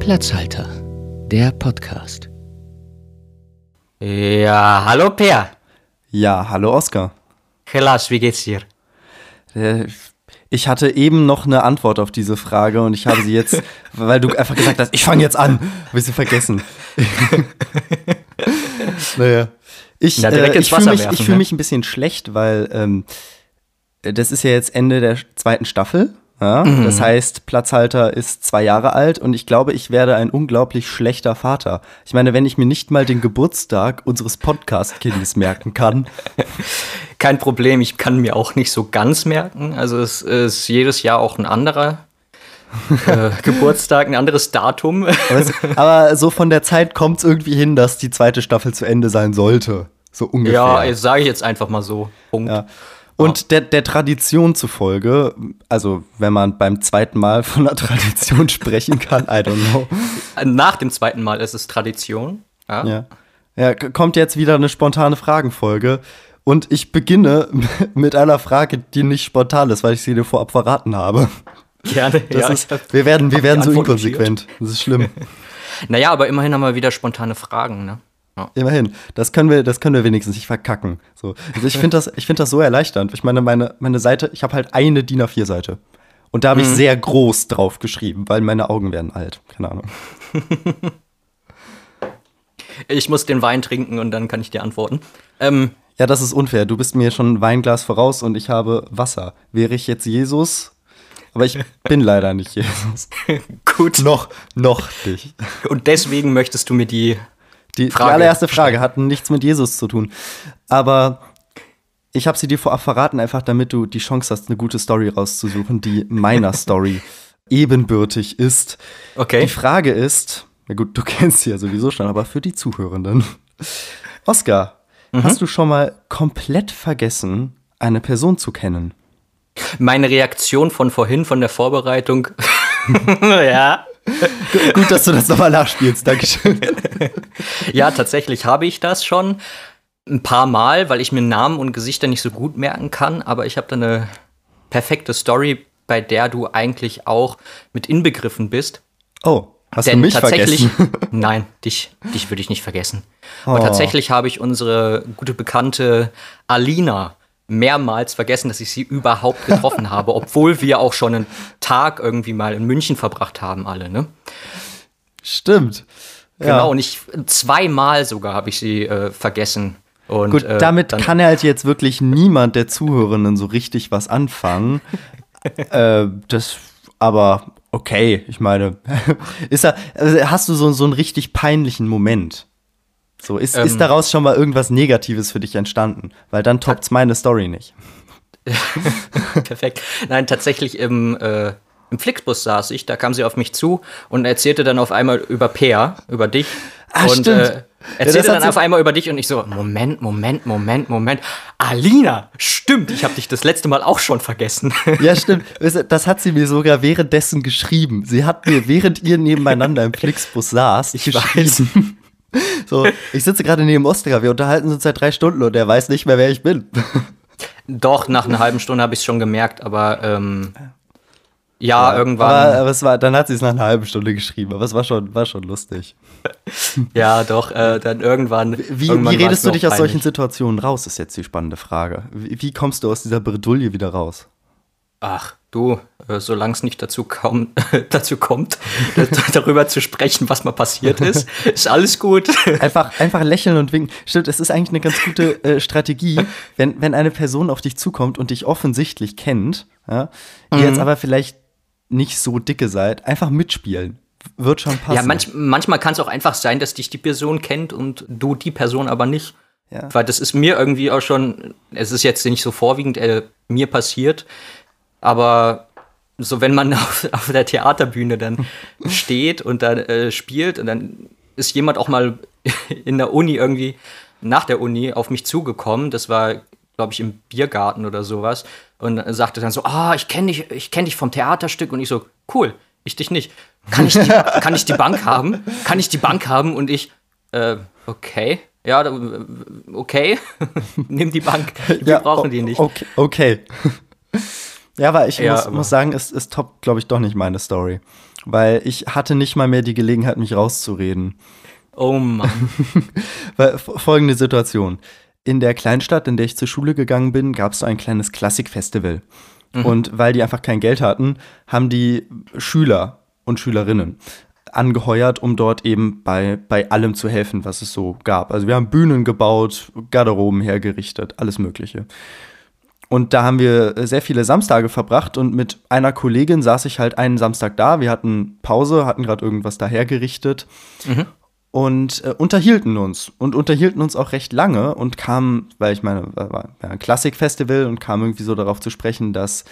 Platzhalter, der Podcast. Ja, hallo Per. Ja, hallo Oskar. Klaas, wie geht's dir? Äh, Ich hatte eben noch eine Antwort auf diese Frage und ich habe sie jetzt, weil du einfach gesagt hast, ich fange jetzt an, habe ich sie vergessen. naja. Ich, Na, äh, ich fühle mich, ich fühl ne? mich ein bisschen schlecht, weil ähm, das ist ja jetzt Ende der zweiten Staffel. Ja? Mhm. Das heißt, Platzhalter ist zwei Jahre alt und ich glaube, ich werde ein unglaublich schlechter Vater. Ich meine, wenn ich mir nicht mal den Geburtstag unseres Podcast-Kindes merken kann, Kein Problem, ich kann mir auch nicht so ganz merken. Also es ist jedes Jahr auch ein anderer äh, Geburtstag, ein anderes Datum. Aber, es, aber so von der Zeit kommt es irgendwie hin, dass die zweite Staffel zu Ende sein sollte. So ungefähr. ja, das sage ich jetzt einfach mal so. Punkt. Ja. Und der, der Tradition zufolge, also wenn man beim zweiten Mal von einer Tradition sprechen kann, I don't know. Nach dem zweiten Mal ist es Tradition. Ja. Ja. Ja, kommt jetzt wieder eine spontane Fragenfolge. Und ich beginne mit einer Frage, die nicht spontan ist, weil ich sie dir vorab verraten habe. Gerne. Das ja, ist, wir werden, wir werden so inkonsequent. Das ist schlimm. Naja, aber immerhin haben wir wieder spontane Fragen, ne? Ja. Immerhin. Das können wir, das können wir wenigstens nicht verkacken. So. Also ich finde das, ich finde das so erleichternd. Ich meine, meine, meine Seite, ich habe halt eine DIN A4-Seite. Und da habe ich sehr groß drauf geschrieben, weil meine Augen werden alt. Keine Ahnung. Ich muss den Wein trinken und dann kann ich dir antworten. Ähm, Ja, das ist unfair. Du bist mir schon ein Weinglas voraus und ich habe Wasser. Wäre ich jetzt Jesus? Aber ich bin leider nicht Jesus. gut. noch, noch nicht. Und deswegen möchtest du mir die Die, Frage die allererste Frage hat nichts mit Jesus zu tun. Aber ich habe sie dir vorab verraten, einfach damit du die Chance hast, eine gute Story rauszusuchen, die meiner Story ebenbürtig ist. Okay. Die Frage ist, na gut, du kennst sie ja sowieso schon, aber für die Zuhörenden. Oscar, Mhm. hast du schon mal komplett vergessen, eine Person zu kennen? Meine Reaktion von vorhin, von der Vorbereitung. ja. Gut, dass du das nochmal nachspielst, Dankeschön. Ja, tatsächlich habe ich das schon ein paar Mal, weil ich mir Namen und Gesichter nicht so gut merken kann. Aber ich habe da eine perfekte Story, bei der du eigentlich auch mit inbegriffen bist. Oh, hast Denn du mich tatsächlich, vergessen? nein, dich, dich würde ich nicht vergessen. Aber Oh. tatsächlich habe ich unsere gute Bekannte Alina mehrmals vergessen, dass ich sie überhaupt getroffen habe, obwohl wir auch schon einen Tag irgendwie mal in München verbracht haben, alle, ne? Stimmt. Genau, und ich zweimal sogar habe ich sie äh, vergessen. Und, Gut, äh, damit dann- kann halt jetzt wirklich niemand der Zuhörenden so richtig was anfangen. äh, das, aber okay, ich meine, ist da, also hast du so, so einen richtig peinlichen Moment? So, ist, Ähm. ist daraus schon mal irgendwas Negatives für dich entstanden? Weil dann toppt's meine Story nicht. Perfekt. Nein, tatsächlich im, äh, im Flixbus saß ich, da kam sie auf mich zu und erzählte dann auf einmal über Peer, über dich. Ah, und. Äh, erzählte hat dann auf einmal über dich und ich so, Moment, Moment, Moment, Moment. Alina, stimmt, ich habe dich das letzte Mal auch schon vergessen. Ja, stimmt. Das hat sie mir sogar währenddessen geschrieben. Sie hat mir, während ihr nebeneinander im Flixbus saß, Ich geschrieben. So, ich sitze gerade neben Oscar, wir unterhalten uns seit drei Stunden und er weiß nicht mehr, wer ich bin. Doch, nach einer halben Stunde habe ich es schon gemerkt, aber ähm, ja, irgendwann. Aber, aber es war, dann hat sie es nach einer halben Stunde geschrieben, aber es war schon, war schon lustig. ja, doch, äh, dann irgendwann. Wie, irgendwann wie redest du dich aus solchen. Situationen raus, ist jetzt die spannende Frage. Wie, wie kommst du aus dieser Bredouille wieder raus? Ach, du, äh, solange es nicht dazu, kaum, dazu kommt, darüber zu sprechen, was mal passiert ist, ist alles gut. Einfach, einfach lächeln und winken. Stimmt, es ist eigentlich eine ganz gute äh, Strategie, wenn, wenn eine Person auf dich zukommt und dich offensichtlich kennt, ja, ihr Mhm. jetzt aber vielleicht nicht so dicke seid, einfach mitspielen. Wird schon passen. Ja, manch, manchmal kann es auch einfach sein, dass dich die Person kennt und du die Person aber nicht. Ja. Weil das ist mir irgendwie auch schon, es ist jetzt nicht so vorwiegend äh, mir passiert, aber so wenn man auf, auf der Theaterbühne dann steht und dann äh, spielt und dann ist jemand auch mal in der Uni irgendwie nach der Uni auf mich zugekommen, das war glaube ich im Biergarten oder sowas und sagte dann so, ah, ich kenne dich, ich kenne dich vom Theaterstück und ich so, cool, ich dich nicht. Kann ich die, kann ich die Bank haben? Kann ich die Bank haben? Und ich, äh, okay. Ja, okay. Nimm die Bank. Wir brauchen o- die nicht. Okay. okay. Ja, aber ich Ja, muss, muss sagen, es, es toppt, glaube ich, doch nicht meine Story. weil ich hatte nicht mal mehr die Gelegenheit, mich rauszureden. Oh Mann. Weil, folgende Situation. In der Kleinstadt, in der ich zur Schule gegangen bin, gab es so ein kleines Klassikfestival. Und weil die einfach kein Geld hatten, haben die Schüler und Schülerinnen angeheuert, um dort eben bei, bei allem zu helfen, was es so gab. Also wir haben Bühnen gebaut, Garderoben hergerichtet, alles Mögliche. Und da haben wir sehr viele Samstage verbracht und mit einer Kollegin saß ich halt einen Samstag da. Wir hatten Pause, hatten gerade irgendwas da hergerichtet und äh, unterhielten uns und unterhielten uns auch recht lange und kamen, weil ich meine, war war ein Klassikfestival und kam irgendwie so darauf zu sprechen, dass,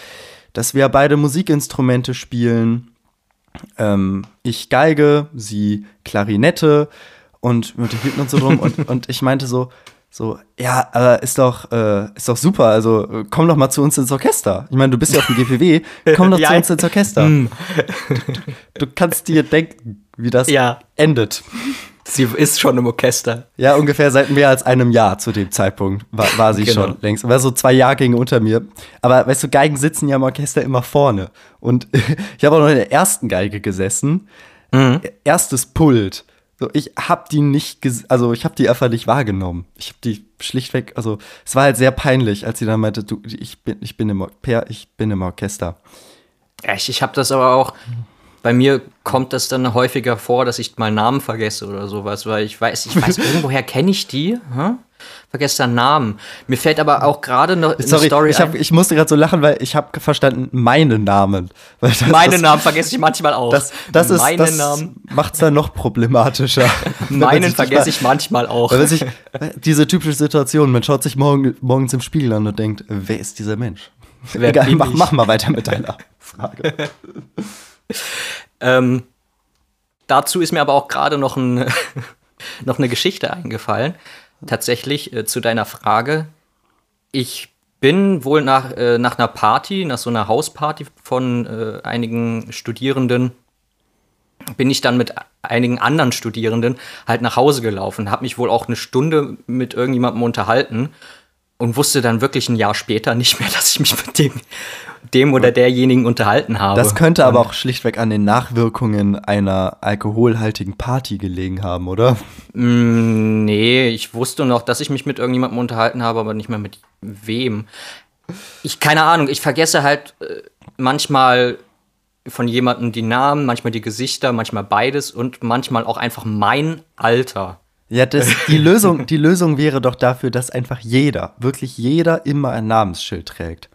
dass wir beide Musikinstrumente spielen. Ähm, ich Geige, sie Klarinette und wir unterhielten uns so drum und, und ich meinte so, so, ja, aber ist doch, äh, ist doch super, also komm doch mal zu uns ins Orchester. Ich meine, du bist ja auf dem GPW, komm doch Ja. zu uns ins Orchester. Hm. Du kannst dir denken, wie das Ja. endet. Sie ist schon im Orchester. Ja, ungefähr seit mehr als einem Jahr zu dem Zeitpunkt war, war sie Genau. schon längst. War so zwei Jahrgänge unter mir. Aber weißt du, Geigen sitzen ja im Orchester immer vorne. Und ich habe auch noch in der ersten Geige gesessen. Erstes Pult. So, ich habe die nicht, also ich habe die einfach nicht wahrgenommen. Ich habe die schlichtweg, also es war halt sehr peinlich, als sie dann meinte, du, ich bin, ich bin im, Or- Per, ich bin im Orchester. Ja, ich, habe das aber auch. Bei mir kommt das dann häufiger vor, dass ich mal Namen vergesse oder sowas, weil ich weiß, ich weiß, irgendwoher kenne ich die, hä? Vergesse dann Namen. Mir fällt aber auch gerade noch eine Sorry, Story ich, hab, ein. ich musste gerade so lachen, weil ich habe verstanden, meine Namen. Weil das, Meine das, Namen vergesse ich manchmal auch. Das, das ist, das Namen, macht es dann noch problematischer. Meinen vergesse ich manchmal auch. man sich, diese typische Situation, man schaut sich morgen, morgens im Spiegel an und denkt, wer ist dieser Mensch? Wer Egal, mach, mach mal weiter mit deiner Frage. Ähm, dazu ist mir aber auch gerade noch, ein, noch eine Geschichte eingefallen. Tatsächlich äh, zu deiner Frage. Ich bin wohl nach, äh, nach einer Party, nach so einer Hausparty von äh, einigen Studierenden, bin ich dann mit einigen anderen Studierenden halt nach Hause gelaufen, habe mich wohl auch eine Stunde mit irgendjemandem unterhalten und wusste dann wirklich ein Jahr später nicht mehr, dass ich mich mit dem, dem oder derjenigen unterhalten habe. Das könnte aber auch schlichtweg an den Nachwirkungen einer alkoholhaltigen Party gelegen haben, oder? Mm, Nee, ich wusste noch, dass ich mich mit irgendjemandem unterhalten habe, aber nicht mehr mit wem. Ich, keine Ahnung, ich vergesse halt äh, manchmal von jemandem die Namen, manchmal die Gesichter, manchmal beides und manchmal auch einfach mein Alter. Ja, das, die, Lösung, die Lösung wäre doch dafür, dass einfach jeder, wirklich jeder immer ein Namensschild trägt.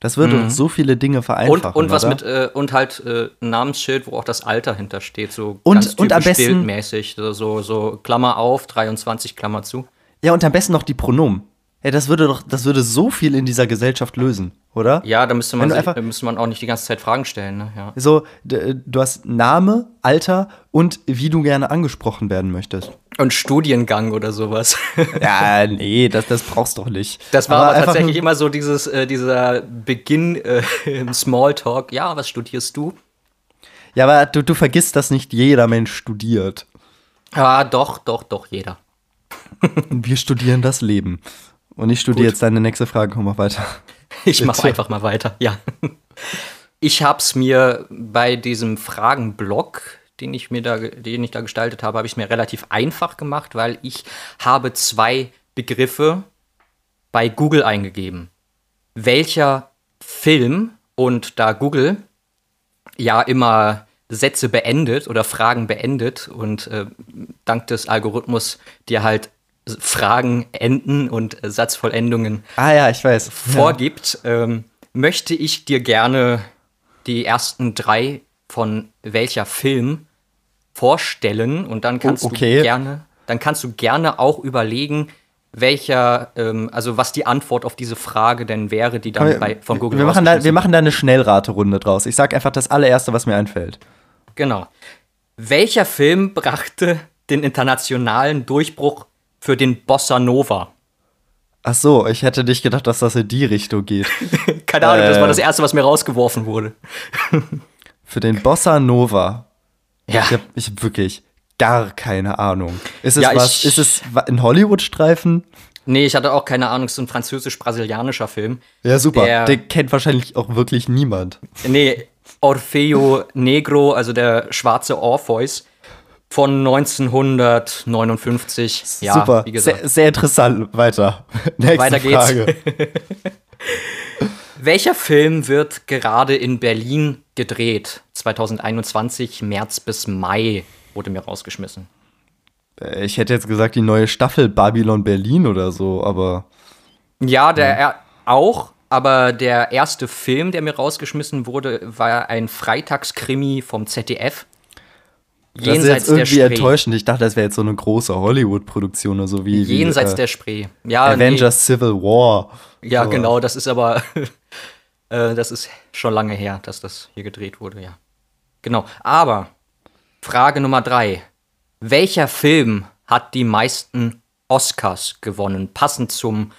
Das würde doch so viele Dinge Und, vereinfachen. und was oder? mit, äh, und halt äh, ein Namensschild, wo auch das Alter hintersteht, so Und- ganz und am besten- bildmäßig, so, so, Klammer auf, 23, Klammer zu. Ja, und am besten noch die Pronomen. Ja, das würde doch, das würde so viel in dieser Gesellschaft lösen, oder? Ja, da müsste man, sich, einfach- da müsste man auch nicht die ganze Zeit Fragen stellen. Ne? Ja. So, du hast Name, Alter und wie du gerne angesprochen werden möchtest. Und Studiengang oder sowas. Ja, nee, das, das brauchst du doch nicht. Das war aber, einfach tatsächlich immer so dieses, äh, dieser Beginn äh, im Smalltalk. Ja, was studierst du? Ja, aber du, du vergisst, dass nicht jeder Mensch studiert. Ja, doch, doch, doch, jeder. Wir studieren das Leben. Und ich studiere Gut. jetzt deine nächste Frage, komm mal weiter. Ich mache einfach mal weiter. Ja. Ich habe es mir bei diesem Fragenblock, den ich mir da, den ich da gestaltet habe, habe ich es mir relativ einfach gemacht, weil ich habe zwei Begriffe bei Google eingegeben. Welcher Film und da Google ja immer Sätze beendet oder Fragen beendet und äh, dank des Algorithmus dir halt Fragen enden und Satzvollendungen Ah ja, ich weiß. vorgibt, ähm, möchte ich dir gerne die ersten drei von welcher Film vorstellen und dann kannst Oh, okay. du gerne, dann kannst du gerne auch überlegen, welcher, ähm, also was die Antwort auf diese Frage denn wäre, die dann Wir, bei, von Google wir, machen da, wir machen da eine Schnellraterunde draus. Ich sag einfach das allererste, was mir einfällt. Genau. Welcher Film brachte den internationalen Durchbruch für den Bossa Nova? Ach so, ich hätte nicht gedacht, dass das in die Richtung geht. Keine Ahnung, das Äh. war das erste, was mir rausgeworfen wurde. Für den Bossa Nova. Ja. Ich hab, ich hab wirklich gar keine Ahnung. Ist es Ja, was? Ist es ein Hollywood-Streifen? Nee, ich hatte auch keine Ahnung, es ist ein französisch-brasilianischer Film. Ja, super. Der- Den kennt wahrscheinlich auch wirklich niemand. Nee, Orfeo Negro, also der schwarze Orpheus von 1959. Ja, super. wie gesagt. Sehr, sehr interessant. Weiter. Nächste Weiter geht's. Frage. Welcher Film wird gerade in Berlin gedreht? 2021, März bis Mai wurde mir rausgeschmissen. Äh, Ich hätte jetzt gesagt, die neue Staffel Babylon Berlin oder so, aber Ja, der er auch, aber der erste Film, der mir rausgeschmissen wurde, war ein Freitagskrimi vom ZDF. Das ist jetzt irgendwie enttäuschend. Ich dachte, das wäre jetzt so eine große Hollywood-Produktion oder so wie, wie Jenseits äh, der Spree. Ja, Avengers Civil War. Nee, ja, So. genau, das ist aber äh, das ist schon lange her, dass das hier gedreht wurde, ja. Genau. Aber Frage Nummer drei. Welcher Film hat die meisten Oscars gewonnen? Passend zum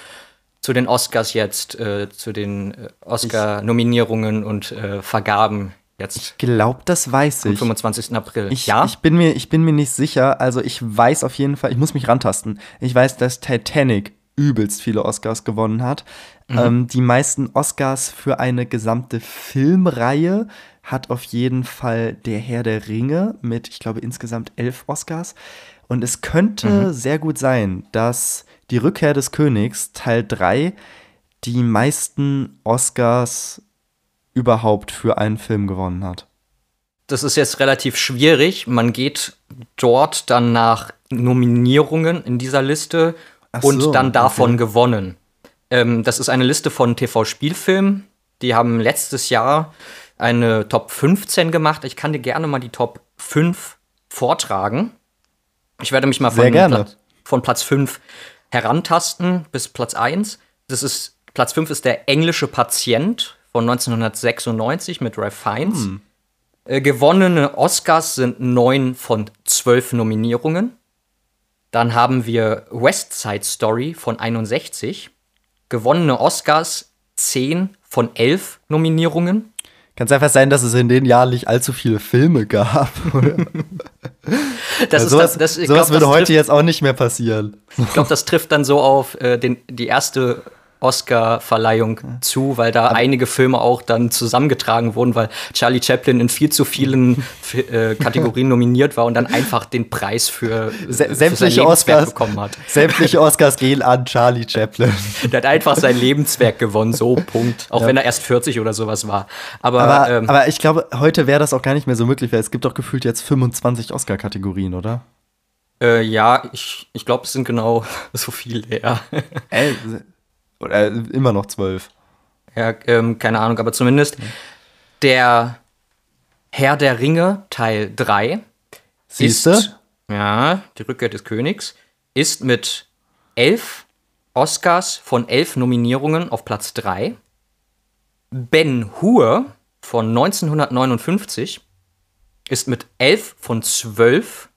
zu den Oscars jetzt, äh, zu den äh, Oscar-Nominierungen und äh, Vergaben jetzt Glaub, das weiß am ich. 25. April. Ich, ja? ich, bin mir, ich bin mir nicht sicher. Also ich weiß auf jeden Fall, ich muss mich rantasten. Ich weiß, dass Titanic übelst viele Oscars gewonnen hat. Ähm, die meisten Oscars für eine gesamte Filmreihe hat auf jeden Fall Der Herr der Ringe mit, ich glaube, insgesamt elf Oscars. Und es könnte sehr gut sein, dass Die Rückkehr des Königs Teil 3 die meisten Oscars überhaupt für einen Film gewonnen hat. das ist jetzt relativ schwierig. Man geht dort dann nach Nominierungen in dieser Liste Ach und so, dann davon okay. gewonnen. Ähm, das ist eine Liste von TV-Spielfilmen. Die haben letztes Jahr eine Top 15 gemacht. Ich kann dir gerne mal die Top 5 vortragen. Ich werde mich mal von. Platz, von Platz 5 herantasten bis Platz 1. Das ist, Platz 5 ist der englische Patient von 1996 mit Ralph Fiennes. Hm. Äh, gewonnene Oscars sind neun von zwölf Nominierungen. Dann haben wir West Side Story von 61. Gewonnene Oscars 10 von 11 Nominierungen. Kann es einfach sein, dass es in den Jahren nicht allzu viele Filme gab? Das ist sowas das, das, sowas glaub, würde heute jetzt auch nicht mehr passieren. Ich glaube, das trifft dann so auf äh, den, die erste Oscar-Verleihung zu, weil da einige Filme auch dann zusammengetragen wurden, weil Charlie Chaplin in viel zu vielen äh, Kategorien nominiert war und dann einfach den Preis für, für sein sämtliche Lebenswerk Oscars, bekommen hat. sämtliche Oscars gehen an Charlie Chaplin. Der hat einfach sein Lebenswerk gewonnen, so Punkt. Auch wenn er erst 40 oder sowas war. Aber, Aber, ähm, aber ich glaube, heute wäre das auch gar nicht mehr so möglich, weil es gibt doch gefühlt jetzt 25 Oscar-Kategorien, oder? äh, ja, ich, ich glaube, es sind genau so viele, ja. Äh, oder äh, immer noch 12. ja ähm, keine Ahnung, aber zumindest der Herr der Ringe Teil 3 Siehste? ist, ja, die Rückkehr des Königs, ist mit elf Oscars von elf Nominierungen auf Platz 3. Ben Hur von 1959 ist mit elf von zwölf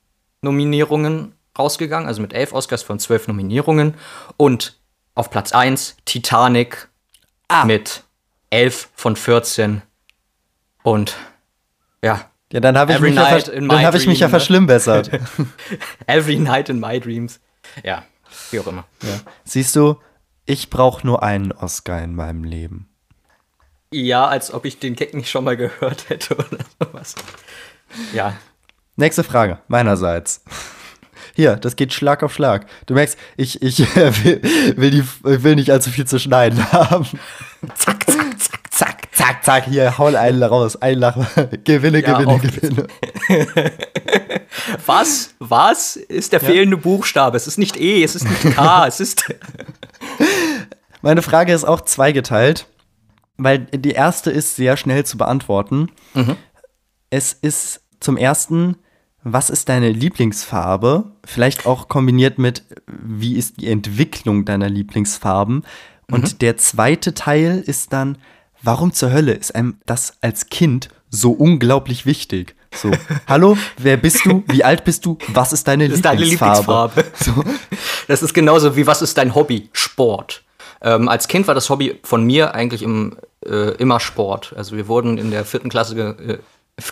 Nominierungen rausgegangen, also mit elf Oscars von zwölf Nominierungen. Und auf Platz 1 Titanic mit elf von 14. Und ja, Ja, dann habe ich, mich ja dann hab ich mich ja verschlimmbessert. Every Night in My Dreams. Ja, wie auch immer. Siehst du, ich brauche nur einen Oscar in meinem Leben. Ja, als ob ich den Gag nicht schon mal gehört hätte oder sowas. Ja. Nächste Frage, meinerseits. Hier, das geht Schlag auf Schlag. Du merkst, ich, ich will, will, die, will nicht allzu viel zu schneiden haben. Zack, zack, zack, zack, zack, zack. Hier, hau einen raus. Ein Lachen. Gewinne, Ja, gewinne, gewinne. Was? Was ist der fehlende Buchstabe? Es ist nicht E, es ist nicht K, es ist. Meine Frage ist auch zweigeteilt, weil die erste ist sehr schnell zu beantworten. Es ist zum ersten, was ist deine Lieblingsfarbe? Vielleicht auch kombiniert mit, wie ist die Entwicklung deiner Lieblingsfarben? Und der zweite Teil ist dann, warum zur Hölle ist einem das als Kind so unglaublich wichtig? So, hallo, wer bist du? Wie alt bist du? Was ist deine Das ist deine Lieblingsfarbe? Lieblingsfarbe. Das ist genauso wie, was ist dein Hobby? Sport. Ähm, als Kind war das Hobby von mir eigentlich im, äh, immer Sport. Also wir wurden in der vierten Klasse äh,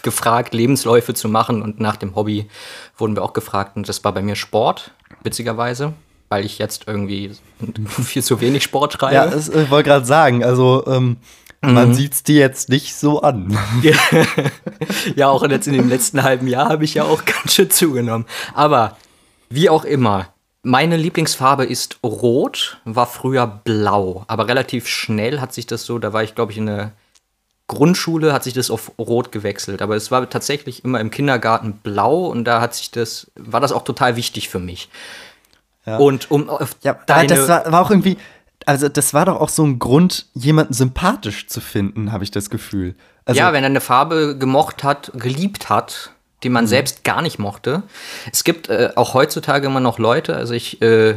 gefragt, Lebensläufe zu machen und nach dem Hobby wurden wir auch gefragt und das war bei mir Sport, witzigerweise. weil ich jetzt irgendwie viel zu wenig Sport treibe. Ja, das, ich wollte gerade sagen, also ähm, man sieht es dir jetzt nicht so an. ja, auch jetzt in dem letzten halben Jahr habe ich ja auch ganz schön zugenommen. Aber wie auch immer, meine Lieblingsfarbe ist rot, war früher blau, aber relativ schnell hat sich das so, da war ich glaube ich in der Grundschule, hat sich das auf rot gewechselt, aber es war tatsächlich immer im Kindergarten blau und da hat sich das, war das auch total wichtig für mich. Ja. Und um auf Ja, deine, das war, war auch irgendwie, also das war doch auch so ein Grund, jemanden sympathisch zu finden, habe ich das Gefühl. Also, ja, wenn er eine Farbe gemocht hat, geliebt hat, die Mhm. man selbst gar nicht mochte. Es gibt äh, auch heutzutage immer noch Leute, also ich, äh, äh,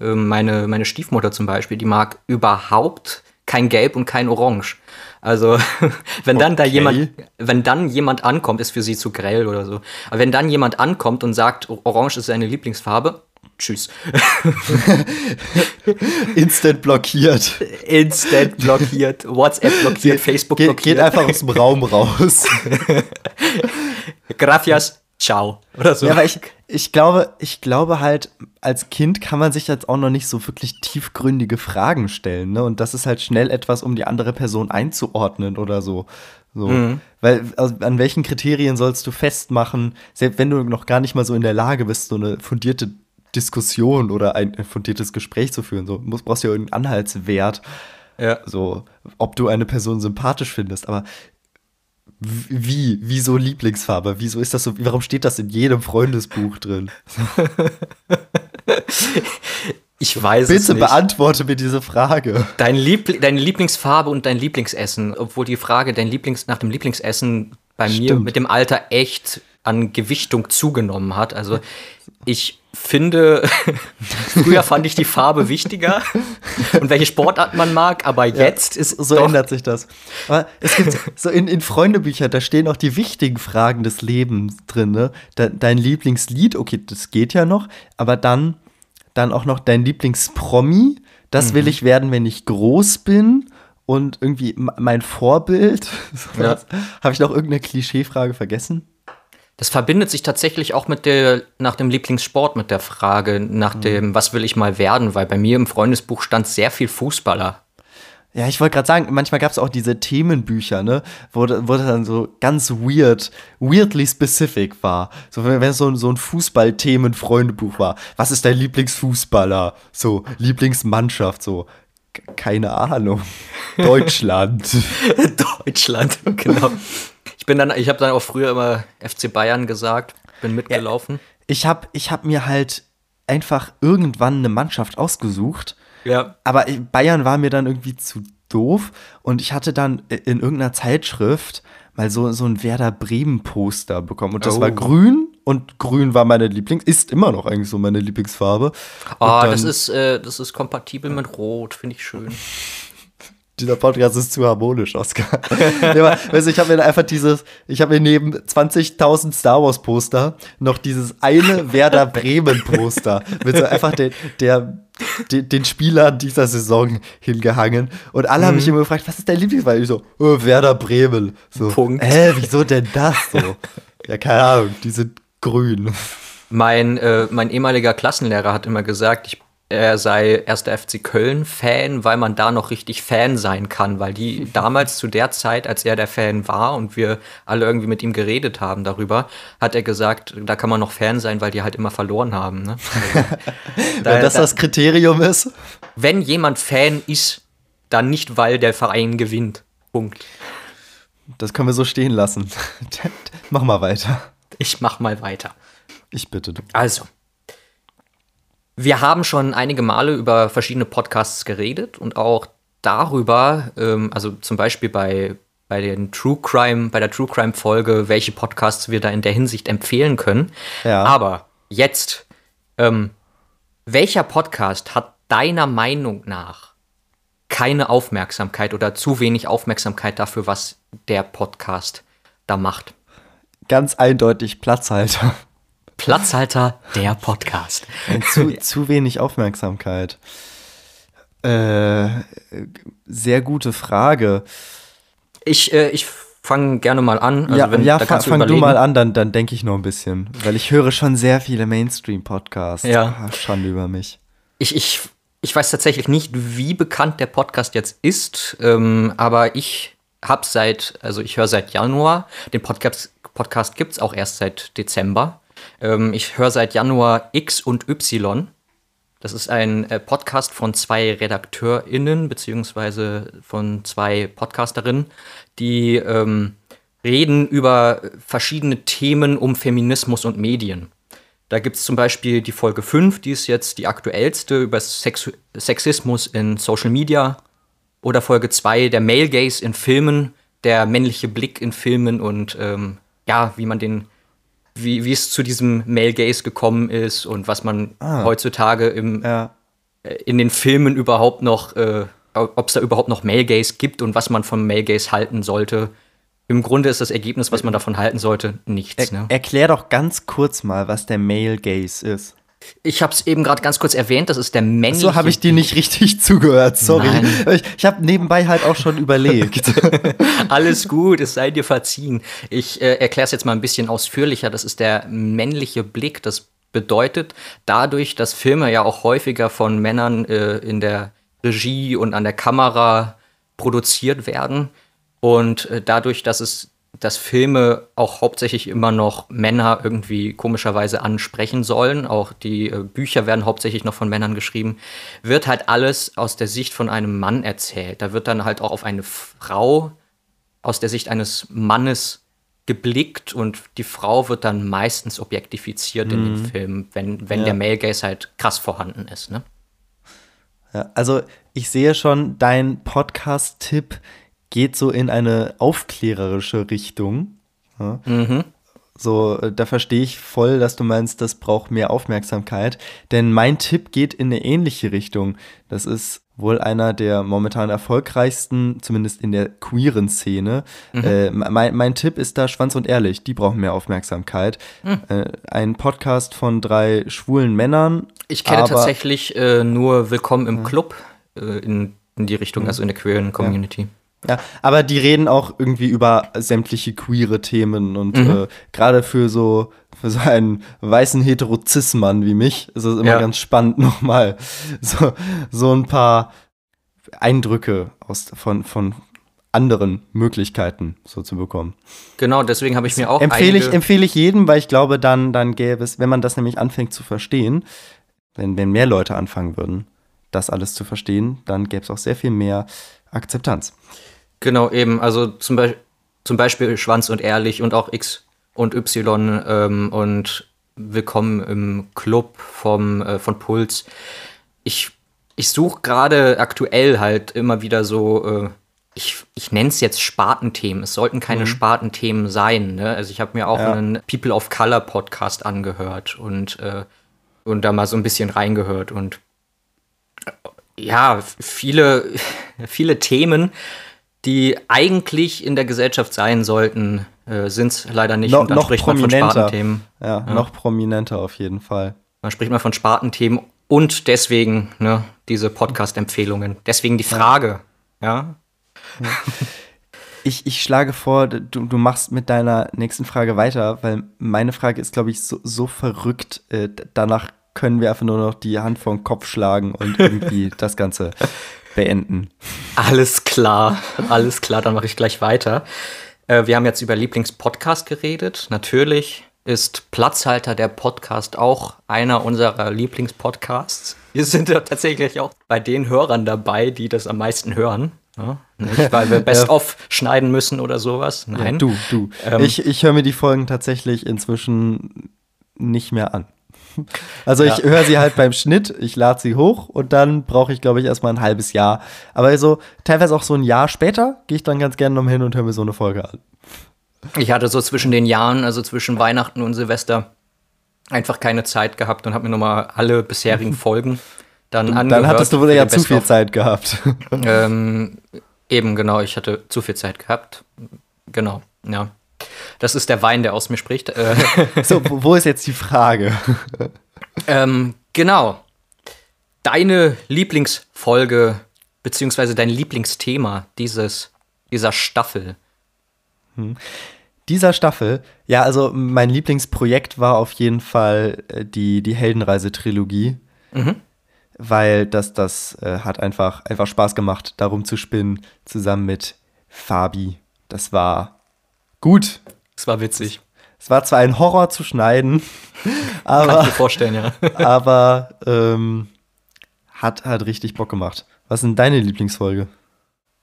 meine, meine Stiefmutter zum Beispiel, die mag überhaupt kein Gelb und kein Orange. Also, wenn dann da Okay. jemand, wenn dann jemand ankommt, ist für sie zu grell oder so. Aber wenn dann jemand ankommt und sagt, Orange ist seine Lieblingsfarbe, tschüss. instant blockiert. Instant blockiert, WhatsApp blockiert, Facebook Ge blockiert. geht einfach aus dem Raum raus. Gracias, ciao. Oder so. Ja, aber ich, ich glaube, ich glaube halt, als Kind kann man sich jetzt auch noch nicht so wirklich tiefgründige Fragen stellen, ne? Und das ist halt schnell etwas, um die andere Person einzuordnen oder so. So. Weil also, an welchen Kriterien sollst du festmachen, selbst wenn du noch gar nicht mal so in der Lage bist, so eine fundierte Diskussion oder ein fundiertes Gespräch zu führen. So muss, brauchst du ja irgendeinen Anhaltswert, ja. so ob du eine Person sympathisch findest. Aber wie? Wieso Lieblingsfarbe? Wieso ist das so? Warum steht das in jedem Freundesbuch drin? Ich weiß es Bitte nicht. beantworte mir diese Frage. Dein Liebl deine Lieblingsfarbe und dein Lieblingsessen, obwohl die Frage dein Lieblings nach dem Lieblingsessen bei mir Stimmt. mit dem Alter echt an Gewichtung zugenommen hat. Also ich finde, früher fand ich die Farbe wichtiger und welche Sportart man mag, aber jetzt ist So doch, ändert sich das. Aber es gibt so in, in Freundebüchern, da stehen auch die wichtigen Fragen des Lebens drin. Ne? De, dein Lieblingslied, okay, das geht ja noch, aber dann, dann auch noch dein Lieblingspromi. Das Mhm. will ich werden, wenn ich groß bin. Und irgendwie mein Vorbild. Ja. Habe ich noch irgendeine Klischeefrage vergessen? Das verbindet sich tatsächlich auch mit der, nach dem Lieblingssport, mit der Frage, nach dem, was will ich mal werden, weil bei mir im Freundesbuch stand sehr viel Fußballer. Ja, ich wollte gerade sagen, manchmal gab es auch diese Themenbücher, ne, wo, wo das dann so ganz weird, weirdly specific war. So, wenn es so, ein- so ein Fußball-Themen-Freundebuch war. Was ist dein Lieblingsfußballer? So, Lieblingsmannschaft, so. Keine Ahnung. Deutschland. Deutschland, genau. Ich bin dann, ich habe dann auch früher immer FC Bayern gesagt, bin mitgelaufen. Ich habe ich hab mir halt einfach irgendwann eine Mannschaft ausgesucht. Ja. Aber Bayern war mir dann irgendwie zu doof und ich hatte dann in irgendeiner Zeitschrift mal so, so ein Werder Bremen Poster bekommen und das Oh. war grün und grün war meine Lieblings, ist immer noch eigentlich so meine Lieblingsfarbe. Ah, dann- das ist, äh, das ist kompatibel mit Rot, finde ich schön. Dieser Podcast ist zu harmonisch, Oscar. aber, weißt du, ich habe mir einfach dieses, ich habe mir neben 20.000 Star Wars Poster noch dieses eine Werder Bremen Poster mit so einfach der, der, den, den Spielern dieser Saison hingehangen. Und alle haben mich immer gefragt, was ist dein Lieblingsverein? Ich so, oh, Werder Bremen. So, Punkt. Hä, wieso denn das so? ja, keine Ahnung, die sind grün. Mein, äh, mein ehemaliger Klassenlehrer hat immer gesagt, ich, er sei 1. FC Köln-Fan, weil man da noch richtig Fan sein kann, weil die damals zu der Zeit, als er der Fan war und wir alle irgendwie mit ihm geredet haben darüber, hat er gesagt, da kann man noch Fan sein, weil die halt immer verloren haben. Ne? Also, da- Wenn das da- das Kriterium ist. wenn jemand Fan ist, dann nicht, weil der Verein gewinnt. Punkt. Das können wir so stehen lassen. Mach mal weiter. Ich mach mal weiter. Ich bitte. Also, wir haben schon einige Male über verschiedene Podcasts geredet und auch darüber, ähm, also zum Beispiel bei, bei den True Crime, bei der True Crime Folge, welche Podcasts wir da in der Hinsicht empfehlen können. Ja. Aber jetzt, ähm, welcher Podcast hat deiner Meinung nach keine Aufmerksamkeit oder zu wenig Aufmerksamkeit dafür, was der Podcast da macht? Ganz eindeutig Platzhalter. Platzhalter, der Podcast. zu, zu wenig Aufmerksamkeit. Äh, sehr gute Frage. Ich, äh, ich fange gerne mal an. Also ja, wenn, ja fang, fang du mal an, dann, dann denke ich noch ein bisschen. Weil ich höre schon sehr viele Mainstream-Podcasts. Ja. Ah, Schande über mich. ich, ich, ich weiß tatsächlich nicht, wie bekannt der Podcast jetzt ist, ähm, aber ich habe seit, also ich höre seit Januar, den Podcast, Podcast gibt es auch erst seit Dezember. Ähm, ich höre seit Januar X und Y. Das ist ein äh, Podcast von zwei RedakteurInnen, beziehungsweise von zwei Podcasterinnen, die ähm, reden über verschiedene Themen um Feminismus und Medien. Da gibt es zum Beispiel die Folge 5, die ist jetzt die aktuellste, über Sex Sexismus in Social Media. Oder Folge 2, der Male Gaze in Filmen, der männliche Blick in Filmen und ähm, ja, wie man den, wie, wie es zu diesem Male Gaze gekommen ist und was man ah. heutzutage im, ja. Äh, in den Filmen überhaupt noch, äh, ob es da überhaupt noch Male Gaze gibt und was man vom Male Gaze halten sollte. Im Grunde ist das Ergebnis, was man davon halten sollte, nichts. Er, ne? Erklär doch ganz kurz mal, was der Male Gaze ist. Ich habe es eben gerade ganz kurz erwähnt, das ist der männliche. So habe ich dir nicht richtig zugehört, sorry. Nein. Ich, ich habe nebenbei halt auch schon überlegt. Alles gut, es sei dir verziehen. Ich äh, erkläre es jetzt mal ein bisschen ausführlicher. Das ist der männliche Blick. Das bedeutet, dadurch, dass Filme ja auch häufiger von Männern äh, in der Regie und an der Kamera produziert werden und äh, dadurch, dass es dass Filme auch hauptsächlich immer noch Männer irgendwie komischerweise ansprechen sollen. Auch die äh, Bücher werden hauptsächlich noch von Männern geschrieben. Wird halt alles aus der Sicht von einem Mann erzählt. Da wird dann halt auch auf eine Frau aus der Sicht eines Mannes geblickt und die Frau wird dann meistens objektifiziert mhm. in dem mhm. Film, wenn, wenn ja. der Male Gaze halt krass vorhanden ist. Ne? Ja, also ich sehe schon, dein Podcast-Tipp geht so in eine aufklärerische Richtung. Ja. Mhm. So, äh, da verstehe ich voll, dass du meinst, das braucht mehr Aufmerksamkeit. Denn mein Tipp geht in eine ähnliche Richtung. Das ist wohl einer der momentan erfolgreichsten, zumindest in der queeren Szene. Mhm. Äh, mein, mein Tipp ist da Schwanz und Ehrlich. Die brauchen mehr Aufmerksamkeit. Mhm. Äh, ein Podcast von drei schwulen Männern. Ich kenne tatsächlich äh, nur Willkommen im Club äh, in, in die Richtung, mhm. also in der queeren Community. Ja. Ja, aber die reden auch irgendwie über sämtliche queere Themen und mhm. äh, gerade für so für so einen weißen Heterozismann wie mich ist es immer ja. ganz spannend nochmal so so ein paar Eindrücke aus von von anderen Möglichkeiten so zu bekommen. Genau, deswegen habe ich mir auch empfehle ich empfehle ich jedem, weil ich glaube, dann dann gäbe es, wenn man das nämlich anfängt zu verstehen, wenn wenn mehr Leute anfangen würden, das alles zu verstehen, dann gäbe es auch sehr viel mehr Akzeptanz. Genau, eben. Also zum, Be zum Beispiel Schwanz und Ehrlich und auch X und Y ähm, und Willkommen im Club vom, äh, von Puls. Ich, ich suche gerade aktuell halt immer wieder so, äh, ich, ich nenne es jetzt Spartenthemen. Es sollten keine mhm. Spartenthemen sein. Ne? Also ich habe mir auch ja. einen People of Color Podcast angehört und, äh, und da mal so ein bisschen reingehört. Und äh, ja, viele, viele Themen, die eigentlich in der Gesellschaft sein sollten, äh, sind es leider nicht. No, und dann noch spricht prominenter. man von Spartenthemen. Ja, ja, noch prominenter auf jeden Fall. Man spricht mal von Spartenthemen und deswegen ne, diese Podcast-Empfehlungen. Deswegen die Frage, ja. ja. Ich, ich schlage vor, du, du machst mit deiner nächsten Frage weiter, weil meine Frage ist, glaube ich, so, so verrückt. Äh, danach können wir einfach nur noch die Hand vor den Kopf schlagen und irgendwie das Ganze beenden. Alles klar, alles klar, dann mache ich gleich weiter. Äh, wir haben jetzt über Lieblingspodcast geredet. Natürlich ist Platzhalter der Podcast auch einer unserer Lieblingspodcasts. Wir sind ja tatsächlich auch bei den Hörern dabei, die das am meisten hören. Ja, nicht, weil wir Best-of ja. schneiden müssen oder sowas. Nein. Ja, du, du. Ähm, ich ich höre mir die Folgen tatsächlich inzwischen nicht mehr an. Also ich ja. höre sie halt beim Schnitt, ich lade sie hoch und dann brauche ich, glaube ich, erstmal ein halbes Jahr. Aber so teilweise auch so ein Jahr später gehe ich dann ganz gerne nochmal hin und höre mir so eine Folge an. Ich hatte so zwischen den Jahren, also zwischen Weihnachten und Silvester, einfach keine Zeit gehabt und habe mir nochmal alle bisherigen Folgen dann du, angehört. Dann hattest du wohl ja zu viel Zeit gehabt. Ähm, eben, genau, ich hatte zu viel Zeit gehabt. Genau, ja. Das ist der Wein, der aus mir spricht. Äh, so, wo ist jetzt die Frage? ähm, genau. Deine Lieblingsfolge, beziehungsweise dein Lieblingsthema dieses, dieser Staffel. Hm. Dieser Staffel, ja, also mein Lieblingsprojekt war auf jeden Fall äh, die, die Heldenreise-Trilogie. Mhm weil das, das äh, hat einfach, einfach Spaß gemacht, darum zu spinnen, zusammen mit Fabi. Das war gut. Das war witzig. Es war zwar ein Horror zu schneiden, Kann ich aber, mir vorstellen, ja. aber ähm, hat, hat richtig Bock gemacht. Was ist denn deine Lieblingsfolge?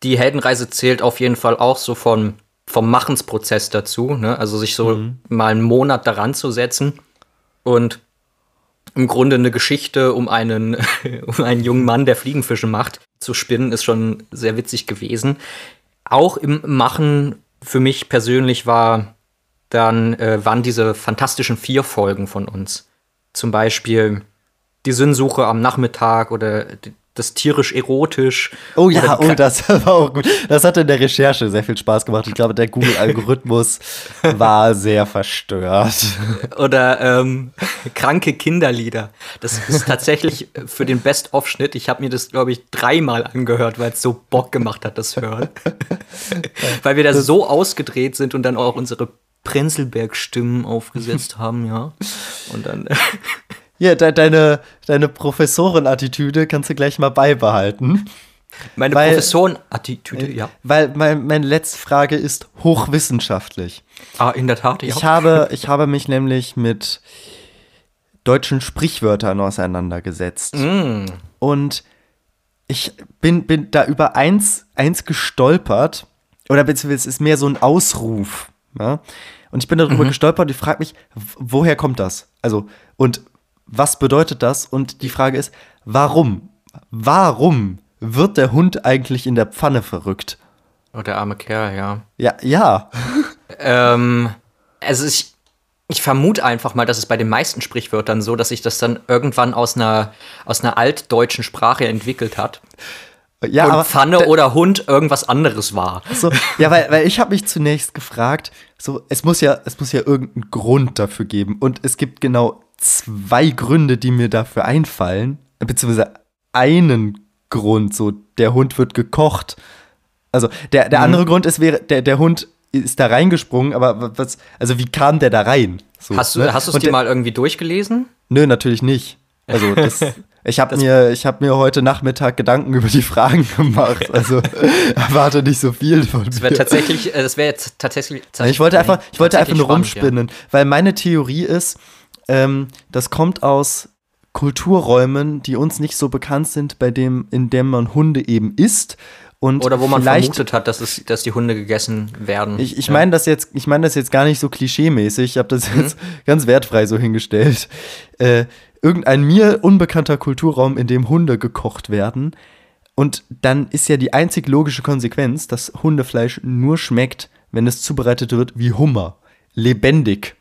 Die Heldenreise zählt auf jeden Fall auch so von, vom Machensprozess dazu. Ne? Also sich so mal einen Monat daran zu setzen und im Grunde eine Geschichte um einen, um einen jungen Mann, der Fliegenfische macht, zu spinnen, ist schon sehr witzig gewesen. Auch im Machen für mich persönlich war dann äh, waren diese fantastischen vier Folgen von uns. Zum Beispiel die Sinnsuche am Nachmittag oder das tierisch erotisch. Oh ja, oh, das war auch gut. Das hat in der Recherche sehr viel Spaß gemacht. Ich glaube, der Google-Algorithmus war sehr verstört. Oder ähm, kranke Kinderlieder. Das ist tatsächlich für den Best-of-Schnitt. Ich habe mir das, glaube ich, dreimal angehört, weil es so Bock gemacht hat, das Hören. weil wir da so ausgedreht sind und dann auch unsere Prenzelberg-Stimmen aufgesetzt haben, ja. Und dann. Ja, de deine, deine Professorenattitüde kannst du gleich mal beibehalten. Meine Weil- Professorenattitüde, ja. Weil mein, meine letzte Frage ist hochwissenschaftlich. Ah, in der Tat, ja. Ich, habe, ich habe mich nämlich mit deutschen Sprichwörtern auseinandergesetzt. Mm. Und ich bin, bin da über eins, eins gestolpert. Oder beziehungsweise es ist mehr so ein Ausruf. Ja? Und ich bin darüber gestolpert und ich frage mich, woher kommt das? Also, und was bedeutet das? Und die Frage ist, warum? Warum wird der Hund eigentlich in der Pfanne verrückt? Oh, der arme Kerl, ja. Ja, ja. Ähm, also ich, ich vermute einfach mal, dass es bei den meisten Sprichwörtern so, dass sich das dann irgendwann aus einer, aus einer altdeutschen Sprache entwickelt hat. ja und aber Pfanne oder Hund irgendwas anderes war. So, ja, weil, weil ich habe mich zunächst gefragt, so, es muss ja, es muss ja irgendeinen Grund dafür geben. Und es gibt genau zwei Gründe, die mir dafür einfallen, beziehungsweise einen Grund, so, der Hund wird gekocht. Also, der, Mhm. der andere Grund ist, wäre, der, der Hund ist da reingesprungen, aber was, also wie kam der da rein? So, Hast du ne? hast du es dir mal irgendwie durchgelesen? Nö, natürlich nicht. Also das, ich habe mir, ich habe mir heute Nachmittag Gedanken über die Fragen gemacht. Also erwarte nicht so viel von Das wäre mir. tatsächlich, äh, das wäre jetzt tatsächlich. Ich wollte einfach, ich wollte einfach nur spannend, ja. rumspinnen, weil meine Theorie ist, ähm, das kommt aus Kulturräumen, die uns nicht so bekannt sind, bei dem, in dem man Hunde eben isst. Und Oder wo man vielleicht, vermutet hat, dass, es, dass die Hunde gegessen werden. ich, ich Ja. meine das jetzt, ich meine das jetzt gar nicht so klischeemäßig. Ich habe das Mhm. jetzt ganz wertfrei so hingestellt. Äh, irgendein mir unbekannter Kulturraum, in dem Hunde gekocht werden. Und dann ist ja die einzig logische Konsequenz, dass Hundefleisch nur schmeckt, wenn es zubereitet wird wie Hummer. Lebendig.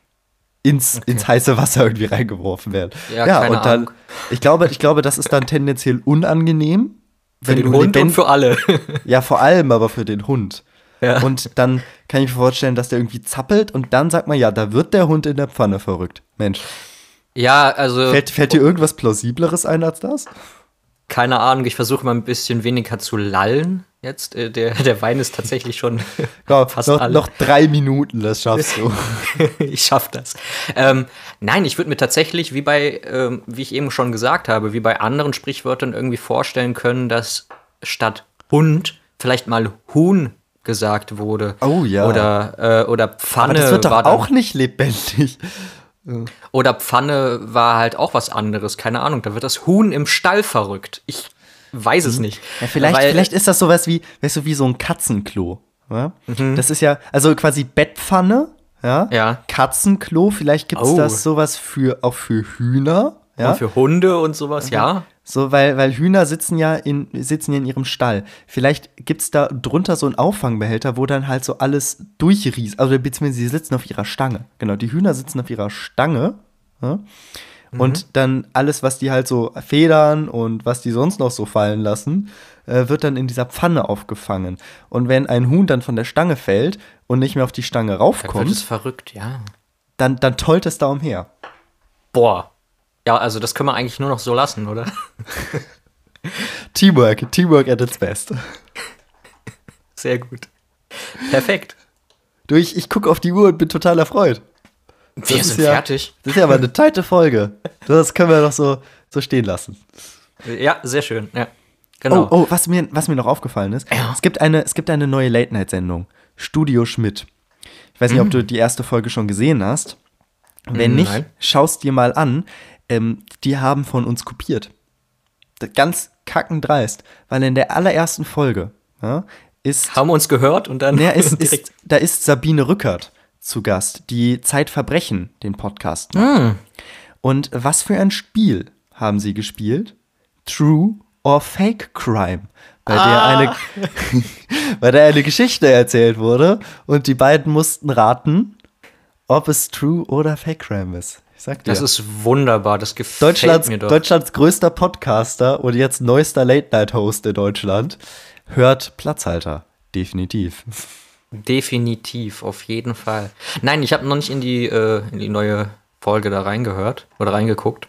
Ins, ins heiße Wasser irgendwie reingeworfen werden. Ja, keine und dann, Ahnung. ich glaube, ich glaube, das ist dann tendenziell unangenehm. für den Hund und für alle. ja, vor allem aber für den Hund. Ja. Und dann kann ich mir vorstellen, dass der irgendwie zappelt und dann sagt man, ja, da wird der Hund in der Pfanne verrückt. Mensch, ja, also fällt, fällt dir irgendwas Plausibleres ein als das? keine Ahnung. Ich versuche mal ein bisschen weniger zu lallen. Jetzt äh, der der Wein ist tatsächlich schon Glaub, fast noch, alle. noch drei Minuten, das schaffst du. ich schaff das. Ähm, nein, ich würde mir tatsächlich, wie bei, ähm, wie ich eben schon gesagt habe, wie bei anderen Sprichwörtern irgendwie vorstellen können, dass statt Hund vielleicht mal Huhn gesagt wurde. Oh ja. Oder, äh, oder Pfanne Aber das wird doch dann, auch nicht lebendig. Oder Pfanne war halt auch was anderes. Keine Ahnung. Da wird das Huhn im Stall verrückt. Ich weiß es nicht. Mhm. Ja, vielleicht, Weil- vielleicht ist das sowas wie, weißt du, wie so ein Katzenklo. Ja? Das ist ja, also quasi Bettpfanne, ja? Mhm. Ja. Katzenklo, vielleicht gibt es Oh. das sowas für, auch für Hühner. Ja? Und für Hunde und sowas, ja. So, weil, weil Hühner sitzen ja in, sitzen in ihrem Stall. Vielleicht gibt es da drunter so einen Auffangbehälter, wo dann halt so alles durchrieselt. Also beziehungsweise sie sitzen auf ihrer Stange. Genau, die Hühner sitzen auf ihrer Stange. Ja? Und dann alles, was die halt so federn und was die sonst noch so fallen lassen, äh, wird dann in dieser Pfanne aufgefangen. Und wenn ein Huhn dann von der Stange fällt und nicht mehr auf die Stange Da wird es raufkommt, verrückt, ja. dann, dann tollt es da umher. Boah. Ja, also das können wir eigentlich nur noch so lassen, oder? Teamwork, Teamwork at its best. Sehr gut. Perfekt. Du, ich, ich gucke auf die Uhr und bin total erfreut. Wir ist sind ja- fertig. Das ist ja aber eine teite Folge. Das können wir doch so, so stehen lassen. Ja, sehr schön. Ja. Genau. Oh, oh was, mir, was mir noch aufgefallen ist, Ja. es, gibt eine, es gibt eine neue Late-Night-Sendung, Studio Schmidt. Ich weiß nicht, ob du die erste Folge schon gesehen hast. Wenn Mm, nicht, nein. schaust dir mal an. Ähm, die haben von uns kopiert. Das- Ganz kackendreist, weil in der allerersten Folge ja, ist Haben wir uns gehört und dann Ja, ist, ist, da ist Sabine Rückert zu Gast, die Zeitverbrechen, den Podcast macht. Hm. Und was für ein Spiel haben sie gespielt? True or Fake Crime. Bei der, Ah. eine, bei der eine Geschichte erzählt wurde und die beiden mussten raten, ob es True oder Fake Crime ist. Ich sag dir. Das ist wunderbar, das gefällt Deutschlands, mir doch. Deutschlands größter Podcaster und jetzt neuester Late-Night-Host in Deutschland hört Platzhalter. Definitiv. Definitiv, auf jeden Fall. Nein, ich habe noch nicht in die, äh, in die neue Folge da reingehört oder reingeguckt.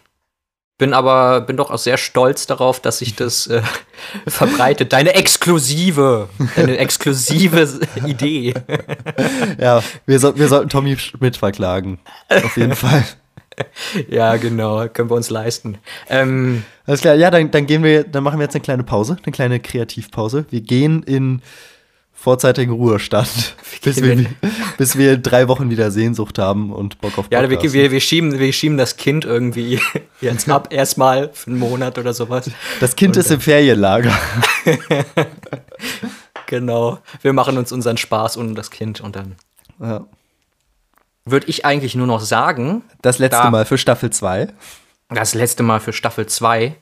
Bin aber, bin doch auch sehr stolz darauf, dass sich das äh, verbreitet. Deine exklusive, deine exklusive Idee. Ja, wir, so, wir sollten Tommy Schmidt verklagen. Auf jeden Fall. ja, genau, können wir uns leisten. Ähm, Alles klar, ja, dann, dann gehen wir, dann machen wir jetzt eine kleine Pause, eine kleine Kreativpause. Wir gehen in vorzeitigen Ruhestand, bis wir, bis wir drei Wochen wieder Sehnsucht haben und Bock auf ja, wir, wir, wir, schieben, wir schieben das Kind irgendwie jetzt ab, erstmal für einen Monat oder sowas. Das Kind ist im Ferienlager. Genau. Wir machen uns unseren Spaß ohne das Kind und dann Ja. würde ich eigentlich nur noch sagen, Das letzte Da. Mal für Staffel 2. das letzte Mal für Staffel 2,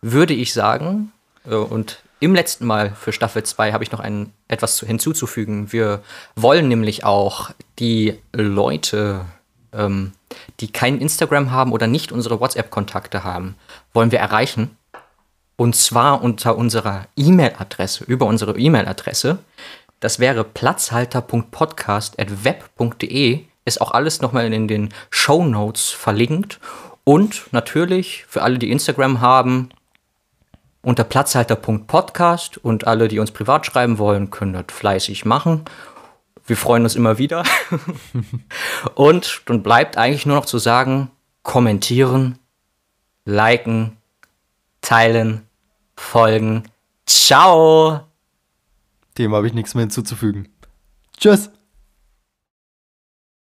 würde ich sagen, äh, und im letzten Mal für Staffel 2 habe ich noch ein, etwas zu, hinzuzufügen. Wir wollen nämlich auch die Leute, ähm, die kein Instagram haben oder nicht unsere WhatsApp-Kontakte haben, wollen wir erreichen. Und zwar unter unserer E-Mail-Adresse, über unsere E-Mail-Adresse. Das wäre platzhalter.podcast.web.de. Ist auch alles nochmal in den Show Notes verlinkt. Und natürlich für alle, die Instagram haben, unter platzhalter.podcast und alle, die uns privat schreiben wollen, können das fleißig machen. Wir freuen uns immer wieder. und dann bleibt eigentlich nur noch zu sagen, kommentieren, liken, teilen, folgen. Ciao! Dem habe ich nichts mehr hinzuzufügen. Tschüss.